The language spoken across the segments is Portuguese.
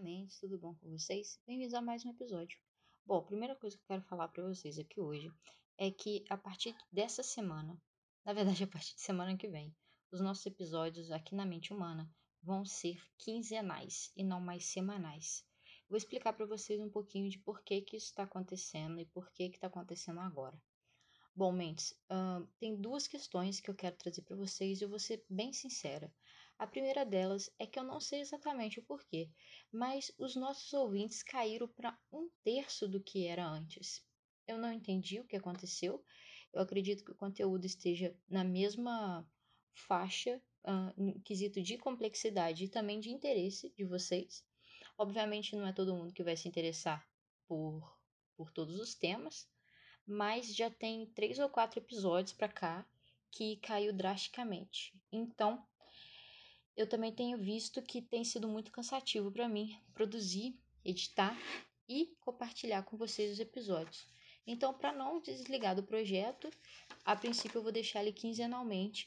Mendes, tudo bom com vocês? Bem-vindos a mais um episódio. Bom, a primeira coisa que eu quero falar para vocês aqui hoje é que a partir dessa semana, na verdade a partir de semana que vem, os nossos episódios aqui na Mente Humana vão ser quinzenais e não mais semanais. Vou explicar para vocês um pouquinho de por que, que isso está acontecendo e por que está acontecendo agora. Bom, Mendes, uh, tem duas questões que eu quero trazer para vocês e eu vou ser bem sincera. A primeira delas é que eu não sei exatamente o porquê, mas os nossos ouvintes caíram para um terço do que era antes. Eu não entendi o que aconteceu. Eu acredito que o conteúdo esteja na mesma faixa, uh, no quesito de complexidade e também de interesse de vocês. Obviamente, não é todo mundo que vai se interessar por, por todos os temas, mas já tem três ou quatro episódios para cá que caiu drasticamente. Então, eu também tenho visto que tem sido muito cansativo para mim produzir, editar e compartilhar com vocês os episódios. Então, para não desligar do projeto, a princípio eu vou deixar ele quinzenalmente.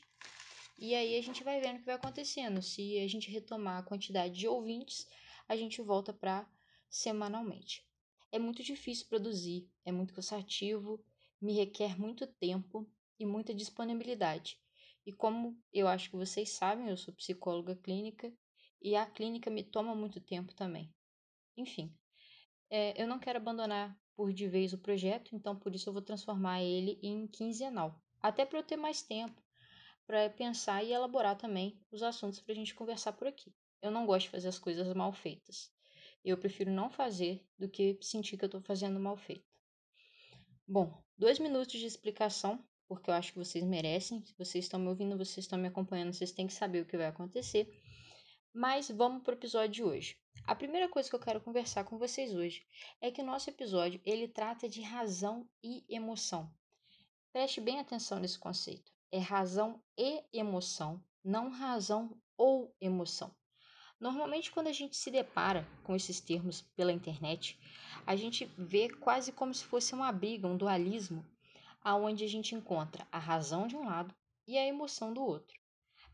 E aí a gente vai vendo o que vai acontecendo. Se a gente retomar a quantidade de ouvintes, a gente volta para semanalmente. É muito difícil produzir, é muito cansativo, me requer muito tempo e muita disponibilidade. E como eu acho que vocês sabem, eu sou psicóloga clínica e a clínica me toma muito tempo também. Enfim, é, eu não quero abandonar por de vez o projeto, então por isso eu vou transformar ele em quinzenal. Até para eu ter mais tempo para pensar e elaborar também os assuntos para a gente conversar por aqui. Eu não gosto de fazer as coisas mal feitas. Eu prefiro não fazer do que sentir que eu estou fazendo mal feito. Bom, dois minutos de explicação porque eu acho que vocês merecem. Se vocês estão me ouvindo, vocês estão me acompanhando, vocês têm que saber o que vai acontecer. Mas vamos para o episódio de hoje. A primeira coisa que eu quero conversar com vocês hoje é que o nosso episódio ele trata de razão e emoção. Preste bem atenção nesse conceito. É razão e emoção, não razão ou emoção. Normalmente, quando a gente se depara com esses termos pela internet, a gente vê quase como se fosse uma briga, um dualismo aonde a gente encontra a razão de um lado e a emoção do outro.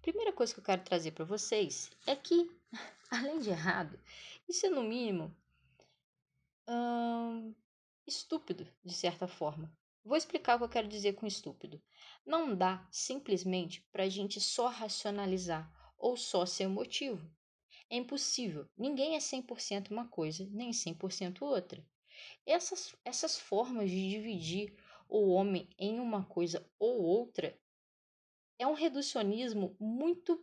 Primeira coisa que eu quero trazer para vocês é que, além de errado, isso é no mínimo hum, estúpido, de certa forma. Vou explicar o que eu quero dizer com estúpido. Não dá simplesmente para a gente só racionalizar ou só ser emotivo. É impossível. Ninguém é 100% uma coisa, nem 100% outra. Essas, essas formas de dividir o homem em uma coisa ou outra é um reducionismo muito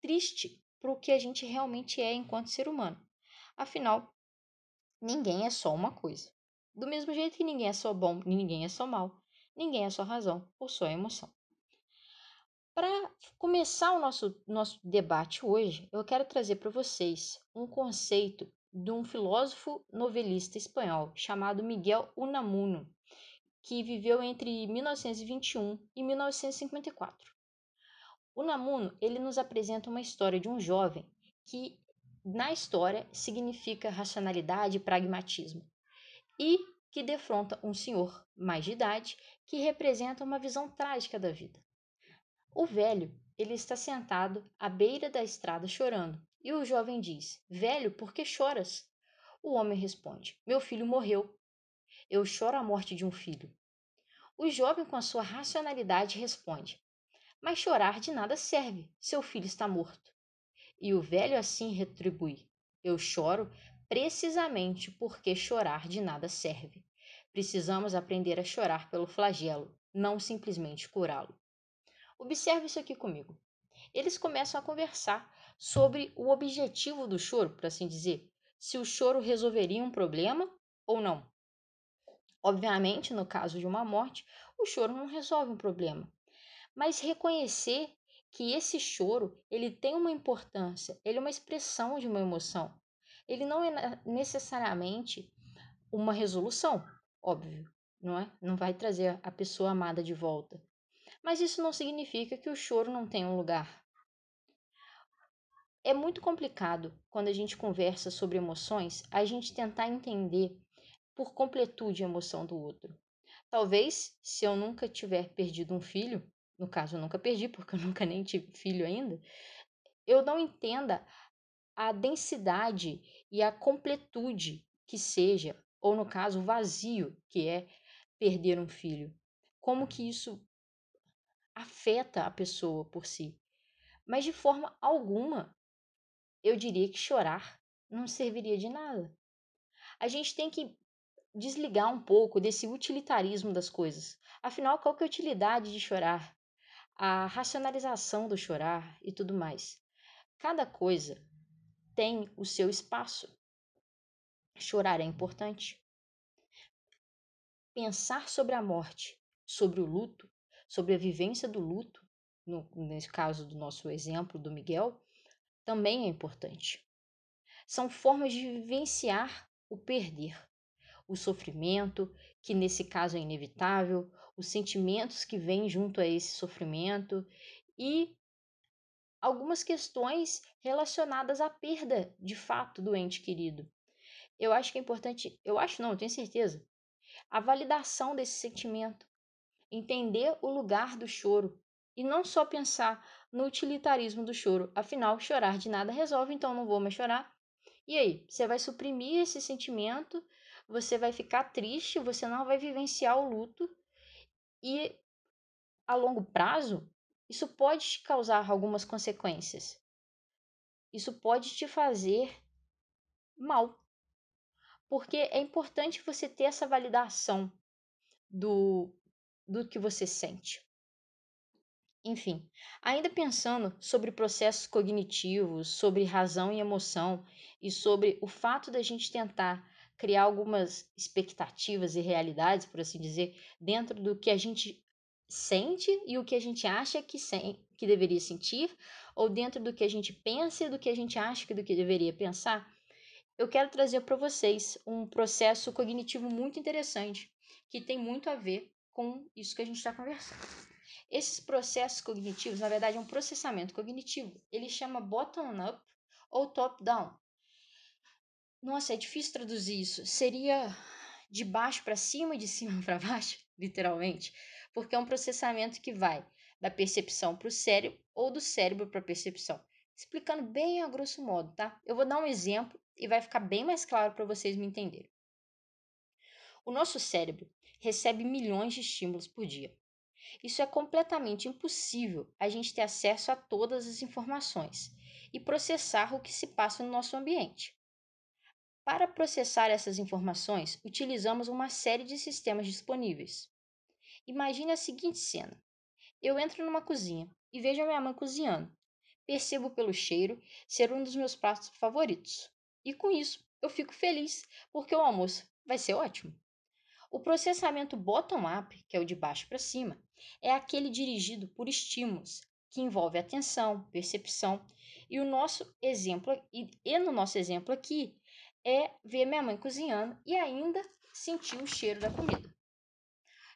triste para o que a gente realmente é enquanto ser humano. Afinal, ninguém é só uma coisa. Do mesmo jeito que ninguém é só bom, ninguém é só mal, ninguém é só razão ou só emoção. Para começar o nosso, nosso debate hoje, eu quero trazer para vocês um conceito de um filósofo novelista espanhol chamado Miguel Unamuno, que viveu entre 1921 e 1954. O Namuno ele nos apresenta uma história de um jovem que, na história, significa racionalidade e pragmatismo, e que defronta um senhor mais de idade que representa uma visão trágica da vida. O velho ele está sentado à beira da estrada chorando, e o jovem diz: Velho, por que choras? O homem responde: Meu filho morreu. Eu choro a morte de um filho. O jovem, com a sua racionalidade, responde: Mas chorar de nada serve, seu filho está morto. E o velho assim retribui: Eu choro precisamente porque chorar de nada serve. Precisamos aprender a chorar pelo flagelo, não simplesmente curá-lo. Observe isso aqui comigo. Eles começam a conversar sobre o objetivo do choro, por assim dizer, se o choro resolveria um problema ou não. Obviamente, no caso de uma morte, o choro não resolve um problema. Mas reconhecer que esse choro, ele tem uma importância, ele é uma expressão de uma emoção. Ele não é necessariamente uma resolução, óbvio, não é? Não vai trazer a pessoa amada de volta. Mas isso não significa que o choro não tenha um lugar. É muito complicado quando a gente conversa sobre emoções, a gente tentar entender por completude a emoção do outro. Talvez, se eu nunca tiver perdido um filho, no caso eu nunca perdi, porque eu nunca nem tive filho ainda, eu não entenda a densidade e a completude que seja, ou no caso, o vazio que é perder um filho. Como que isso afeta a pessoa por si. Mas de forma alguma, eu diria que chorar não serviria de nada. A gente tem que desligar um pouco desse utilitarismo das coisas. Afinal, qual que é a utilidade de chorar? A racionalização do chorar e tudo mais. Cada coisa tem o seu espaço. Chorar é importante. Pensar sobre a morte, sobre o luto, sobre a vivência do luto, no, nesse caso do nosso exemplo do Miguel, também é importante. São formas de vivenciar o perder, o sofrimento, que nesse caso é inevitável, os sentimentos que vêm junto a esse sofrimento e algumas questões relacionadas à perda de fato do ente querido. Eu acho que é importante, eu acho não, eu tenho certeza, a validação desse sentimento, entender o lugar do choro e não só pensar no utilitarismo do choro. Afinal, chorar de nada resolve, então não vou mais chorar. E aí, você vai suprimir esse sentimento, você vai ficar triste, você não vai vivenciar o luto e a longo prazo, isso pode te causar algumas consequências. Isso pode te fazer mal. Porque é importante você ter essa validação do, do que você sente. Enfim, ainda pensando sobre processos cognitivos, sobre razão e emoção e sobre o fato da gente tentar criar algumas expectativas e realidades, por assim dizer, dentro do que a gente sente e o que a gente acha que, sem, que deveria sentir, ou dentro do que a gente pensa e do que a gente acha que do que deveria pensar, eu quero trazer para vocês um processo cognitivo muito interessante que tem muito a ver com isso que a gente está conversando. Esses processos cognitivos, na verdade, é um processamento cognitivo. Ele chama bottom-up ou top-down. Nossa, é difícil traduzir isso. Seria de baixo para cima e de cima para baixo, literalmente, porque é um processamento que vai da percepção para o cérebro ou do cérebro para a percepção. Explicando bem a grosso modo, tá? Eu vou dar um exemplo e vai ficar bem mais claro para vocês me entenderem. O nosso cérebro recebe milhões de estímulos por dia. Isso é completamente impossível a gente ter acesso a todas as informações e processar o que se passa no nosso ambiente. Para processar essas informações, utilizamos uma série de sistemas disponíveis. Imagine a seguinte cena: eu entro numa cozinha e vejo a minha mãe cozinhando. Percebo pelo cheiro ser um dos meus pratos favoritos. E com isso, eu fico feliz, porque o almoço vai ser ótimo. O processamento bottom-up, que é o de baixo para cima, é aquele dirigido por estímulos, que envolve atenção, percepção, e o nosso exemplo e, no nosso exemplo aqui é ver minha mãe cozinhando e ainda sentir o cheiro da comida.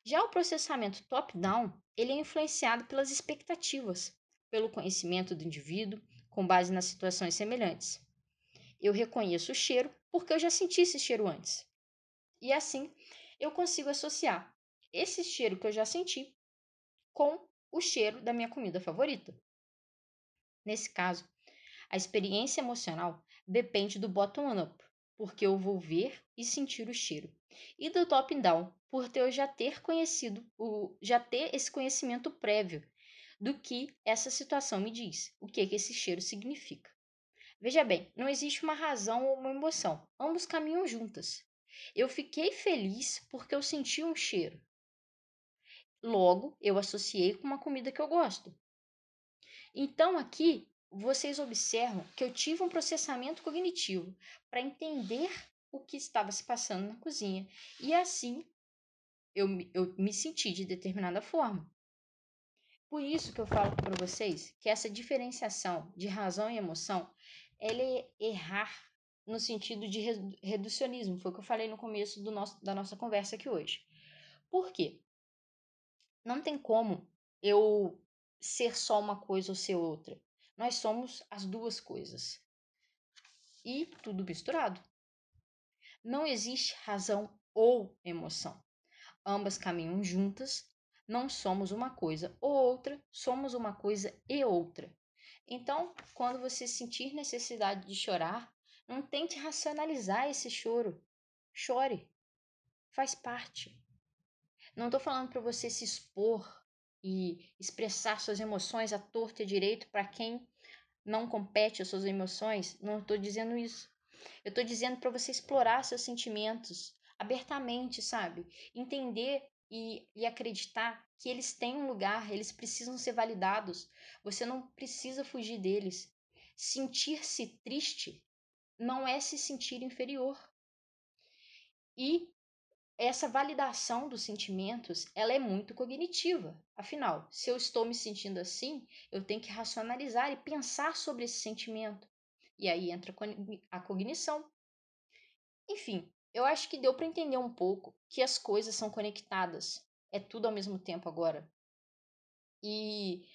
Já o processamento top-down, ele é influenciado pelas expectativas, pelo conhecimento do indivíduo, com base nas situações semelhantes. Eu reconheço o cheiro porque eu já senti esse cheiro antes. E assim, eu consigo associar esse cheiro que eu já senti com o cheiro da minha comida favorita. Nesse caso, a experiência emocional depende do bottom-up, porque eu vou ver e sentir o cheiro, e do top-down, por eu já ter conhecido, o, já ter esse conhecimento prévio do que essa situação me diz, o que, que esse cheiro significa. Veja bem, não existe uma razão ou uma emoção, ambos caminham juntas. Eu fiquei feliz porque eu senti um cheiro. Logo, eu associei com uma comida que eu gosto. Então, aqui, vocês observam que eu tive um processamento cognitivo para entender o que estava se passando na cozinha. E assim, eu, eu me senti de determinada forma. Por isso que eu falo para vocês que essa diferenciação de razão e emoção, ela é errar no sentido de reducionismo. Foi o que eu falei no começo do nosso, da nossa conversa aqui hoje. Por quê? Não tem como eu ser só uma coisa ou ser outra. Nós somos as duas coisas. E tudo misturado. Não existe razão ou emoção. Ambas caminham juntas. Não somos uma coisa ou outra, somos uma coisa e outra. Então, quando você sentir necessidade de chorar, não tente racionalizar esse choro. Chore. Faz parte. Não estou falando para você se expor e expressar suas emoções à torta e direito para quem não compete as suas emoções. Não estou dizendo isso. Eu estou dizendo para você explorar seus sentimentos abertamente, sabe? Entender e, e acreditar que eles têm um lugar, eles precisam ser validados. Você não precisa fugir deles. Sentir-se triste não é se sentir inferior. E essa validação dos sentimentos, ela é muito cognitiva. Afinal, se eu estou me sentindo assim, eu tenho que racionalizar e pensar sobre esse sentimento. E aí entra a cognição. Enfim, eu acho que deu para entender um pouco que as coisas são conectadas. É tudo ao mesmo tempo agora. E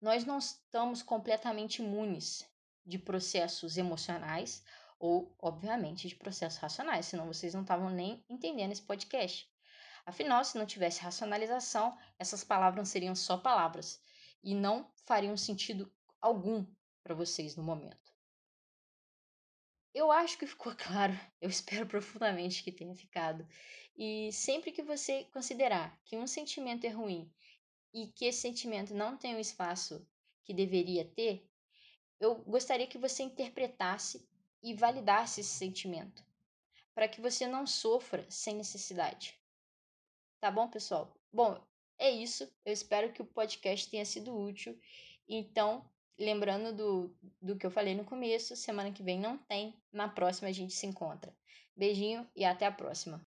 nós não estamos completamente imunes de processos emocionais ou, obviamente, de processos racionais, senão vocês não estavam nem entendendo esse podcast. Afinal, se não tivesse racionalização, essas palavras seriam só palavras e não fariam sentido algum para vocês no momento. Eu acho que ficou claro, eu espero profundamente que tenha ficado. E sempre que você considerar que um sentimento é ruim e que esse sentimento não tem o espaço que deveria ter, eu gostaria que você interpretasse e validasse esse sentimento, para que você não sofra sem necessidade. Tá bom, pessoal? Bom, é isso. Eu espero que o podcast tenha sido útil. Então, lembrando do, do que eu falei no começo, semana que vem não tem, na próxima a gente se encontra. Beijinho e até a próxima.